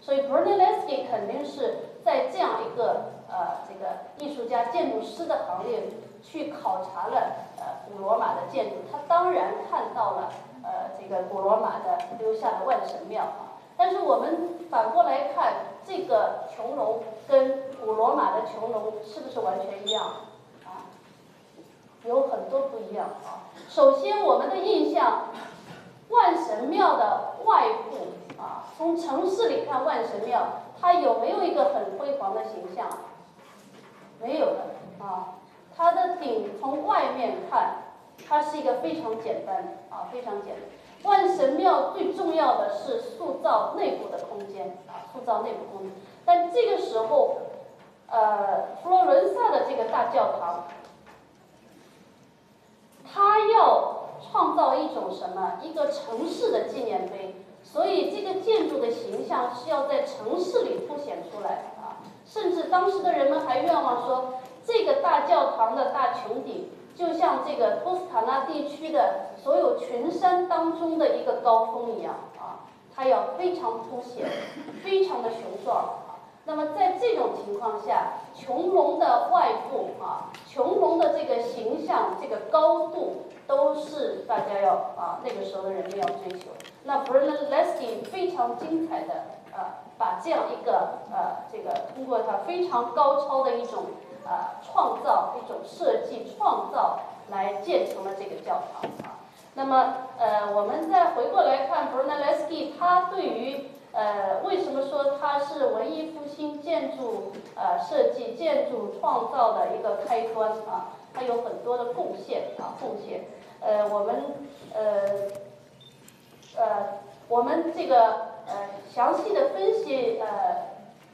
所以 Brunelleschi 肯定是在这样一个呃这个艺术家、建筑师的行列去考察了呃古罗马的建筑，他当然看到了呃这个古罗马的留下的万神庙啊。但是我们反过来看，这个穹隆跟古罗马的穹隆是不是完全一样啊？有很多不一样啊。首先，我们的印象，万神庙的外部。啊，从城市里看万神庙，它有没有一个很辉煌的形象？没有的啊，它的顶从外面看，它是一个非常简单啊，非常简单。万神庙最重要的是塑造内部的空间啊，塑造内部空间。但这个时候，呃，佛罗伦萨的这个大教堂，它要创造一种什么？一个城市的纪念碑。所以这个建筑的形象是要在城市里凸显出来啊，甚至当时的人们还愿望说，这个大教堂的大穹顶就像这个托斯卡纳地区的所有群山当中的一个高峰一样啊，它要非常凸显，非常的雄壮。那么在这种情况下，穹隆的外部啊，穹隆的这个形象、这个高度，都是大家要啊那个时候的人们要追求。那 Brunelleschi 非常精彩的呃，把这样一个呃，这个通过他非常高超的一种呃创造、一种设计创造来建成了这个教堂啊。那么呃，我们再回过来看 Brunelleschi，他对于呃为什么说他是文艺复兴建筑呃设计、建筑创造的一个开端啊？他有很多的贡献啊，贡献。呃，我们呃。呃，我们这个呃详细的分析呃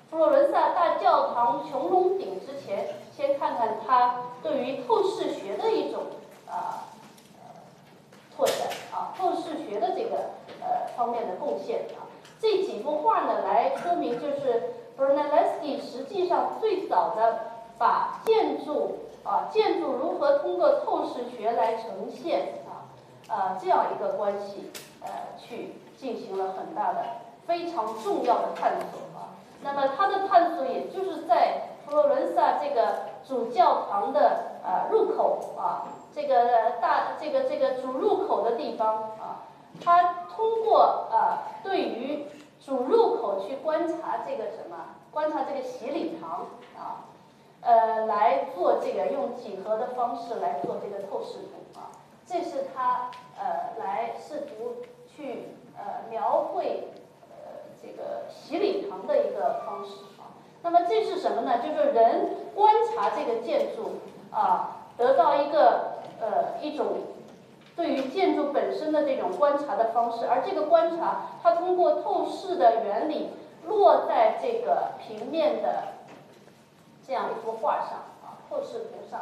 佛罗伦萨大教堂穹窿顶之前，先看看它对于透视学的一种啊拓展啊，透视学的这个呃方面的贡献啊。这几幅画呢，来说明就是 Brunelleschi 实际上最早的把建筑啊建筑如何通过透视学来呈现啊啊这样一个关系。呃，去进行了很大的、非常重要的探索啊。那么他的探索，也就是在佛罗伦萨这个主教堂的呃入口啊，这个大这个这个主入口的地方啊，他通过啊对于主入口去观察这个什么，观察这个洗礼堂啊，呃来做这个用几何的方式来做这个透视图啊，这是他呃来试图。去呃描绘呃这个洗礼堂的一个方式啊，那么这是什么呢？就是人观察这个建筑啊，得到一个呃一种对于建筑本身的这种观察的方式，而这个观察它通过透视的原理落在这个平面的这样一幅画上啊，透视图上，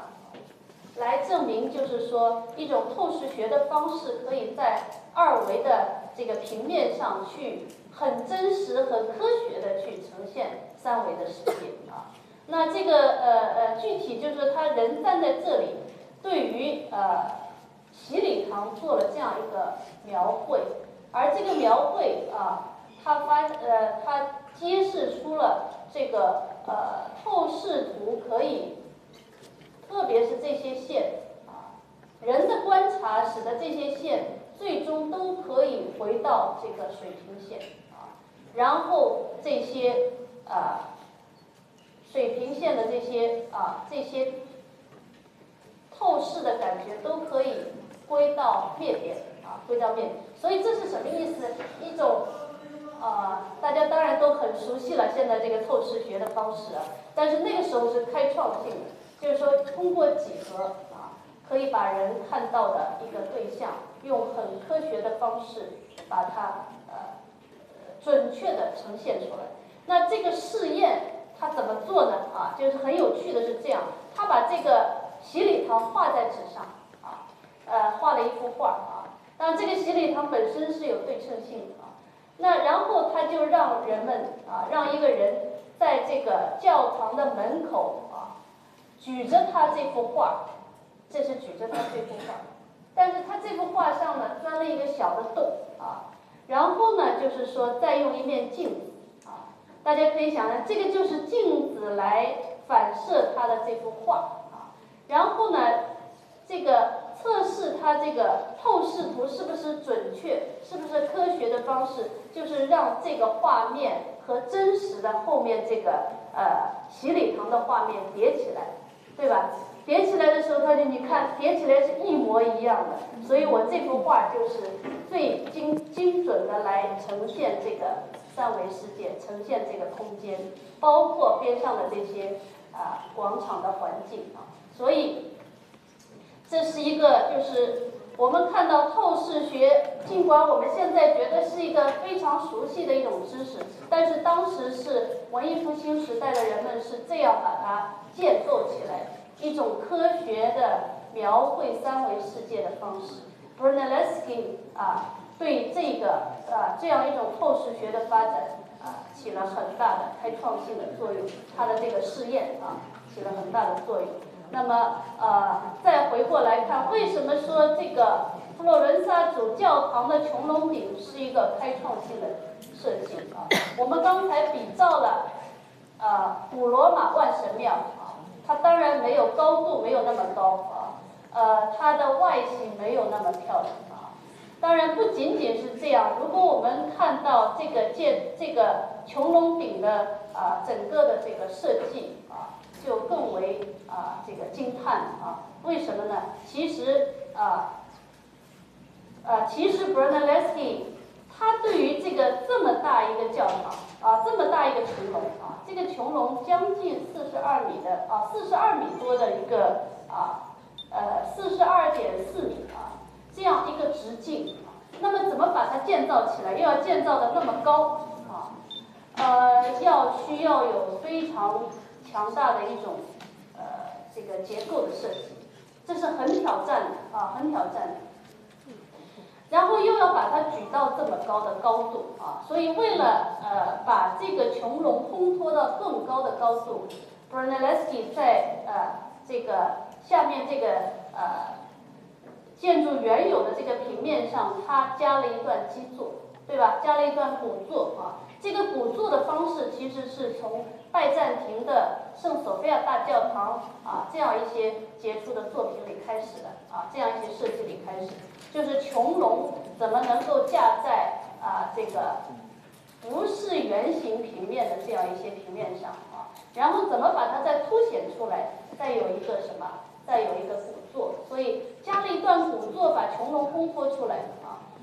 来证明就是说一种透视学的方式可以在。二维的这个平面上去很真实、很科学的去呈现三维的世界啊。那这个呃呃具体就是他人站在这里，对于呃洗礼堂做了这样一个描绘，而这个描绘啊，他发呃他揭示出了这个呃透视图可以，特别是这些线啊，人的观察使得这些线。最终都可以回到这个水平线啊，然后这些啊水平线的这些啊这些透视的感觉都可以归到面点啊，归到面。所以这是什么意思？一种啊，大家当然都很熟悉了，现在这个透视学的方式，但是那个时候是开创性的，就是说通过几何啊，可以把人看到的一个对象。用很科学的方式把它呃准确的呈现出来。那这个试验它怎么做呢？啊，就是很有趣的是这样，他把这个洗礼堂画在纸上，啊，呃，画了一幅画啊。但，这个洗礼堂本身是有对称性的。那然后他就让人们啊，让一个人在这个教堂的门口啊，举着他这幅画，这是举着他这幅画，但是他这幅画上呢钻了一个小的洞啊，然后呢就是说再用一面镜子啊。大家可以想象，这个就是镜子来反射他的这幅画啊。然后呢，这个测试它这个透视图是不是准确，是不是科学的方式，就是让这个画面和真实的后面这个呃洗礼堂的画面叠起来，对吧？叠起来的时候，他就你看叠起来是一模一样的。所以我这幅画就是最精精准的来呈现这个。三维世界呈现这个空间，包括边上的这些啊广场的环境啊，所以这是一个就是我们看到透视学，尽管我们现在觉得是一个非常熟悉的一种知识，但是当时是文艺复兴时代的人们是这样把它建构起来，一种科学的描绘三维世界的方式。Brunelleschi 啊。对这个啊这样一种透视学的发展啊起了很大的开创性的作用，它的这个试验啊起了很大的作用。那么呃再回过来看，为什么说这个佛罗伦萨主教堂的穹隆顶是一个开创性的设计啊？我们刚才比照了呃古罗马万神庙啊，它当然没有高度没有那么高啊，呃它的外形没有那么漂亮啊。当然不仅仅是这样，如果我们看到这个建这个穹隆顶的啊整个的这个设计，就更为啊这个惊叹啊。为什么呢？其实啊，呃，其实 Brunelleschi 他对于这个这么大一个教堂啊，这么大一个穹隆啊，这个穹隆将近四十二米的啊，四十二米多的一个啊，呃，四十二点四米啊。这样一个直径，那么怎么把它建造起来？又要建造的那么高啊？呃，要需要有非常强大的一种呃这个结构的设计，这是很挑战的啊，很挑战的。然后又要把它举到这么高的高度啊，所以为了呃把这个穹隆烘托到更高的高度，Brunelleschi 在呃这个下面这个呃。建筑原有的这个平面上，它加了一段基座，对吧？加了一段拱座啊。这个古座的方式其实是从拜占庭的圣索菲亚大教堂啊这样一些杰出的作品里开始的啊，这样一些设计里开始，就是穹隆怎么能够架在啊这个不是圆形平面的这样一些平面上啊，然后怎么把它再凸显出来，再有一个什么？再有一个古座，所以加了一段古座，把穹隆烘托出来。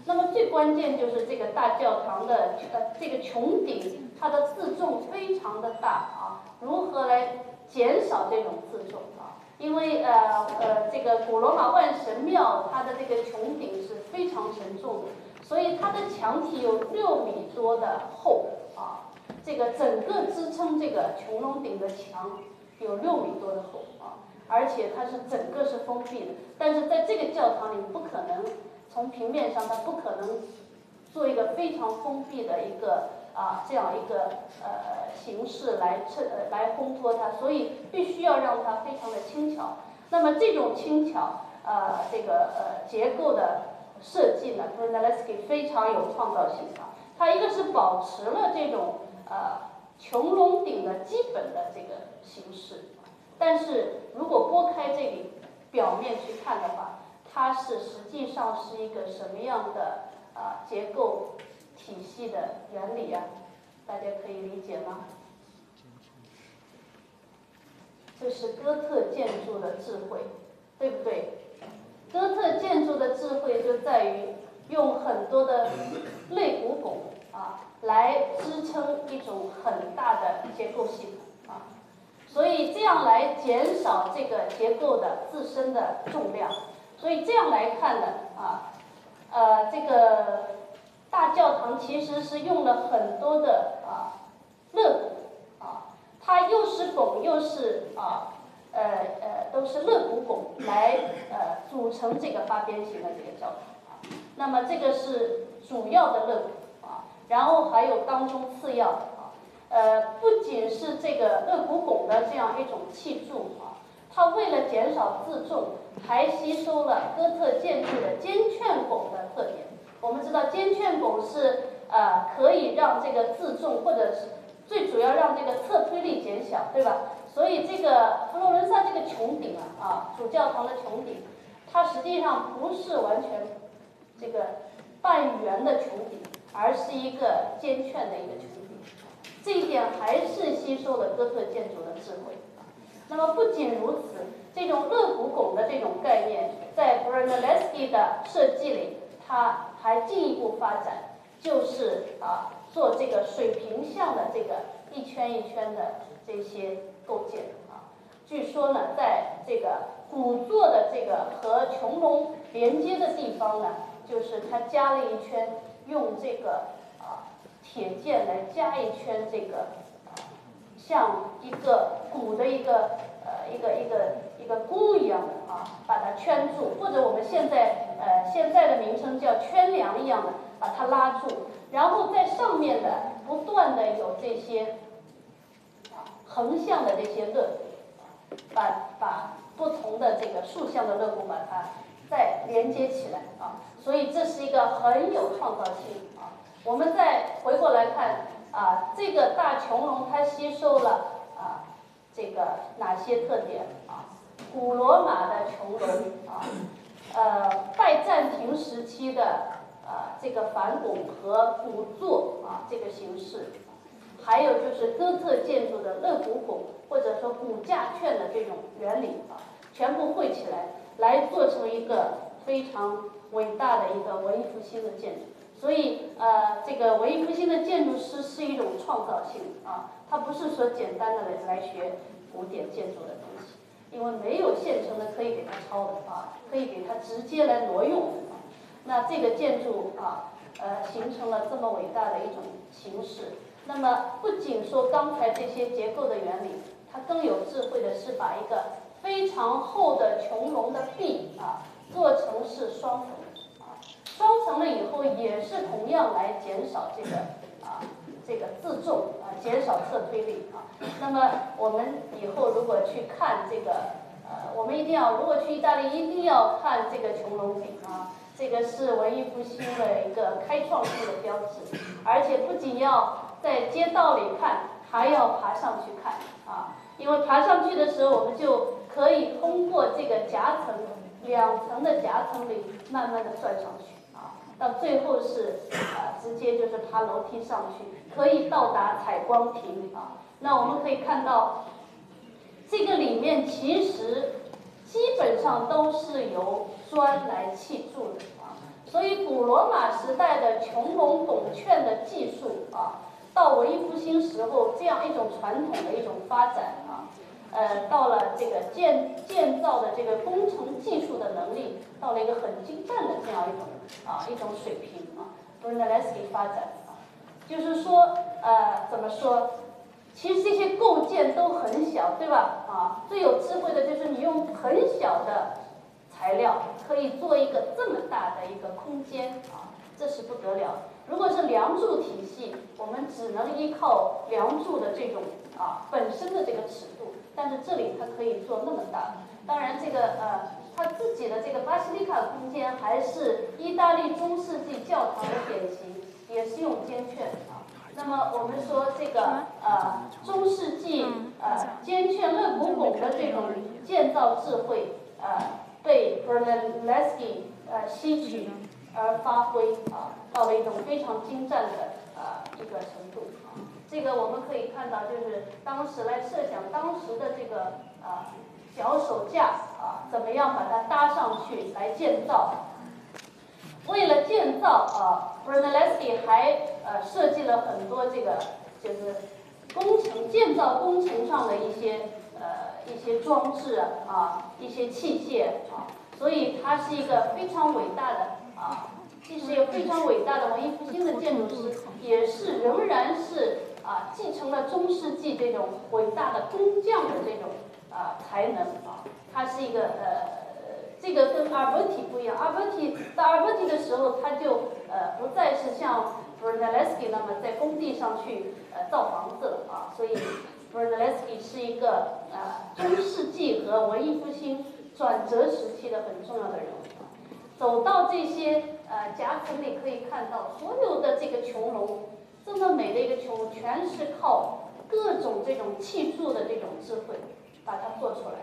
那么最关键就是这个大教堂的呃这个穹顶，它的自重非常的大啊。如何来减少这种自重啊？因为呃呃这个古罗马万神庙，它的这个穹顶是非常沉重的，所以它的墙体有六米多的厚啊。这个整个支撑这个穹隆顶的墙有六米多的厚啊。而且它是整个是封闭的，但是在这个教堂里不可能从平面上，它不可能做一个非常封闭的一个啊这样一个呃形式来衬呃来烘托它，所以必须要让它非常的轻巧。那么这种轻巧呃这个呃结构的设计呢 b r u n e l l s k i 非常有创造性啊。它一个是保持了这种呃穹隆顶的基本的这个形式。但是如果拨开这里表面去看的话，它是实际上是一个什么样的啊结构体系的原理啊？大家可以理解吗？这是哥特建筑的智慧，对不对？哥特建筑的智慧就在于用很多的肋骨拱啊来支撑一种很大的结构系统啊。所以这样来减少这个结构的自身的重量，所以这样来看的啊，呃，这个大教堂其实是用了很多的啊肋骨啊，它又是拱又是啊呃呃都是肋骨拱来呃组成这个八边形的这个教堂。那么这个是主要的肋骨啊，然后还有当中次要的啊，呃不仅是这个肋骨拱的这样一种砌筑啊，它为了减少自重，还吸收了哥特建筑的尖券拱的特点。我们知道尖券拱是呃可以让这个自重，或者是最主要让这个侧推力减小，对吧？所以这个佛罗伦萨这个穹顶啊，啊主教堂的穹顶，它实际上不是完全这个半圆的穹顶，而是一个尖券的一个穹顶。这一点还是吸收了哥特建筑的智慧。那么不仅如此，这种肋骨拱的这种概念，在 Brunelleschi 的设计里，它还进一步发展，就是啊，做这个水平向的这个一圈一圈的这些构建啊。据说呢，在这个古座的这个和穹隆连接的地方呢，就是它加了一圈，用这个啊铁剑来加一圈这个，像一个鼓的一个呃一个一个一个箍一样的啊，把它圈住，或者我们现在。呃，现在的名称叫圈梁一样的，把它拉住，然后在上面的不断的有这些横向的这些肋，把把不同的这个竖向的肋骨把它再连接起来啊，所以这是一个很有创造性啊。我们再回过来看啊，这个大穹隆它吸收了啊这个哪些特点啊？古罗马的穹隆啊。呃，拜占庭时期的呃这个反拱和鼓座啊这个形式，还有就是哥特建筑的肋骨拱或者说骨架券的这种原理啊，全部汇起来，来做成一个非常伟大的一个文艺复兴的建筑。所以呃，这个文艺复兴的建筑师是一种创造性啊，他不是说简单的来来学古典建筑的东西。因为没有现成的可以给他抄的啊，可以给他直接来挪用。那这个建筑啊，呃，形成了这么伟大的一种形式。那么不仅说刚才这些结构的原理，它更有智慧的是把一个非常厚的穹隆的壁啊，做成是双层啊，双层了以后也是同样来减少这个啊。这个自重啊，减少侧推力啊。那么我们以后如果去看这个，呃，我们一定要如果去意大利，一定要看这个穹隆顶啊。这个是文艺复兴的一个开创性的标志，而且不仅要在街道里看，还要爬上去看啊。因为爬上去的时候，我们就可以通过这个夹层，两层的夹层里慢慢的钻上去。到最后是啊，直接就是爬楼梯上去，可以到达采光亭啊。那我们可以看到，这个里面其实基本上都是由砖来砌筑的啊。所以古罗马时代的穹隆拱券的技术啊，到文艺复兴时候这样一种传统的一种发展啊。呃，到了这个建建造的这个工程技术的能力，到了一个很精湛的这样一种啊一种水平啊。b r u n e l e s k i 发展啊，就是说呃怎么说？其实这些构件都很小，对吧？啊，最有智慧的就是你用很小的材料可以做一个这么大的一个空间啊，这是不得了。如果是梁柱体系，我们只能依靠梁柱的这种啊本身的这个尺度。但是这里它可以做那么大，当然这个呃，他自己的这个巴西利卡空间还是意大利中世纪教堂的典型，也是用尖券啊。那么我们说这个呃中世纪呃尖券肋拱拱的这种建造智慧呃被 Brunelleschi 呃吸取而发挥啊，到了一种非常精湛的呃一个程度啊。这个我们可以看到，就是当时来设想当时的这个啊脚手架啊，怎么样把它搭上去来建造？为了建造啊，Brunelleschi 还呃设计了很多这个就是工程建造工程上的一些呃一些装置啊，一些器械啊，所以它是一个非常伟大的啊既是一个非常伟大的文艺复兴的建筑师，也是仍然是啊继承了中世纪这种伟大的工匠的这种啊才能啊。他是一个呃，这个跟阿尔伯蒂不一样。阿尔伯蒂在阿尔伯蒂的时候，他就呃不再是像 Brunelleschi 那么在工地上去呃造房子了啊。所以 Brunelleschi 是一个呃中世纪和文艺复兴转折时期的很重要的人物。走到这些呃夹层里，可以看到所有的这个穹隆，这么美的一个穹，全是靠各种这种砌筑的这种智慧把它做出来。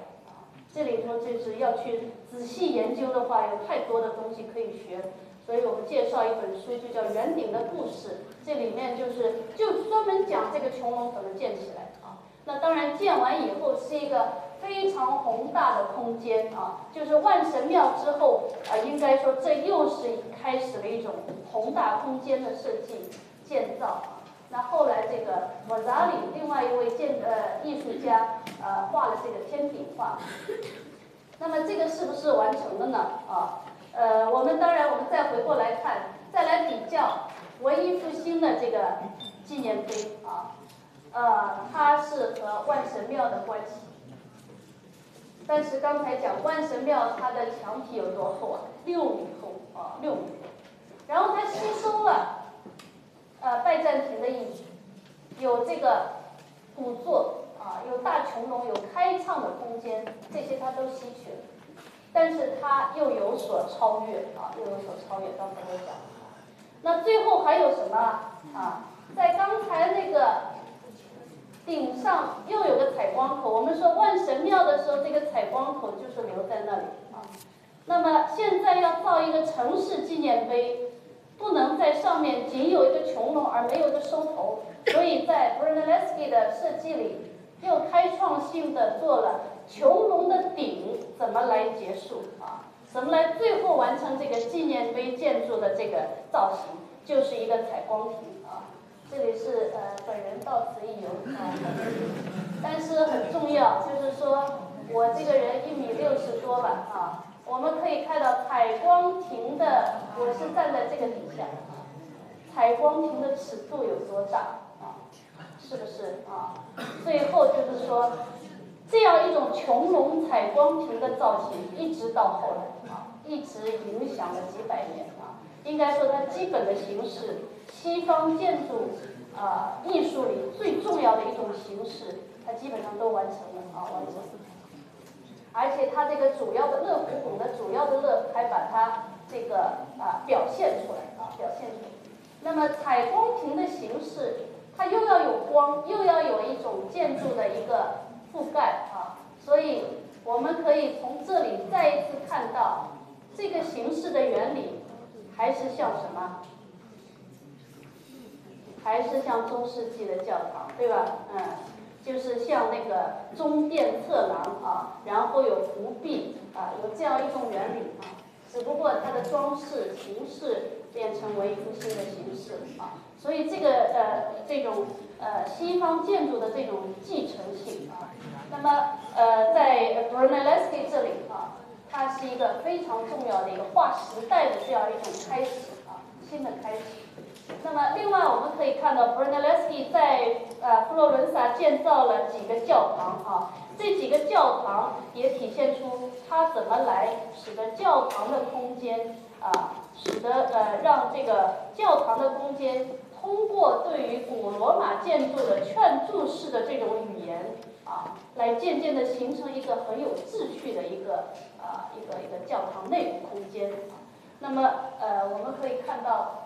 这里头就是要去仔细研究的话，有太多的东西可以学。所以我们介绍一本书，就叫《圆顶的故事》，这里面就是就专门讲这个穹窿怎么建起来啊。那当然建完以后是一个。非常宏大的空间啊，就是万神庙之后啊，应该说这又是开始了一种宏大空间的设计建造。那后来这个莫扎里，另外一位建呃艺术家呃画了这个天顶画。那么这个是不是完成了呢？啊，呃，我们当然我们再回过来看，再来比较文艺复兴的这个纪念碑啊，呃，它是和万神庙的关系。但是刚才讲万神庙，它的墙体有多厚啊？六米厚啊，六米厚。然后它吸收了，呃，拜占庭的艺术，有这个古作啊，有大穹隆，有开敞的空间，这些他都吸取了。但是他又有所超越啊，又有所超越。刚才我讲，那最后还有什么啊？在刚才那个。顶上又有个采光口，我们说万神庙的时候，这个采光口就是留在那里啊。那么现在要造一个城市纪念碑，不能在上面仅有一个穹隆而没有一个收头，所以在 Brunelleschi 的设计里又开创性的做了穹隆的顶怎么来结束啊？怎么来最后完成这个纪念碑建筑的这个造型，就是一个采光亭。这里是呃，本人到此一游啊，但是很重要，就是说我这个人一米六十多吧啊，我们可以看到采光亭的，我是站在这个底下，采光亭的尺度有多大啊？是不是啊？最后就是说，这样一种穹隆采光亭的造型，一直到后来啊，一直影响了几百年啊，应该说它基本的形式。西方建筑啊艺术里最重要的一种形式，它基本上都完成了啊完成，而且它这个主要的乐府拱的主要的乐还把它这个啊表现出来啊表现出来。那么采光屏的形式，它又要有光，又要有一种建筑的一个覆盖啊，所以我们可以从这里再一次看到这个形式的原理，还是像什么？还是像中世纪的教堂，对吧？嗯，就是像那个中殿侧廊啊，然后有伏壁啊，有这样一种原理啊。只不过它的装饰形式变成文艺复兴的形式啊，所以这个呃这种呃西方建筑的这种继承性啊，那么呃在 b r u n e l l e s c i 这里啊，它是一个非常重要的一个划时代的这样一种开始啊，新的开始。那么，另外我们可以看到，Brunelleschi 在呃佛罗伦萨建造了几个教堂啊，这几个教堂也体现出他怎么来使得教堂的空间啊，使得呃让这个教堂的空间通过对于古罗马建筑的劝注式的这种语言啊，来渐渐的形成一个很有秩序的一个啊一个一个教堂内部空间。那么呃我们可以看到。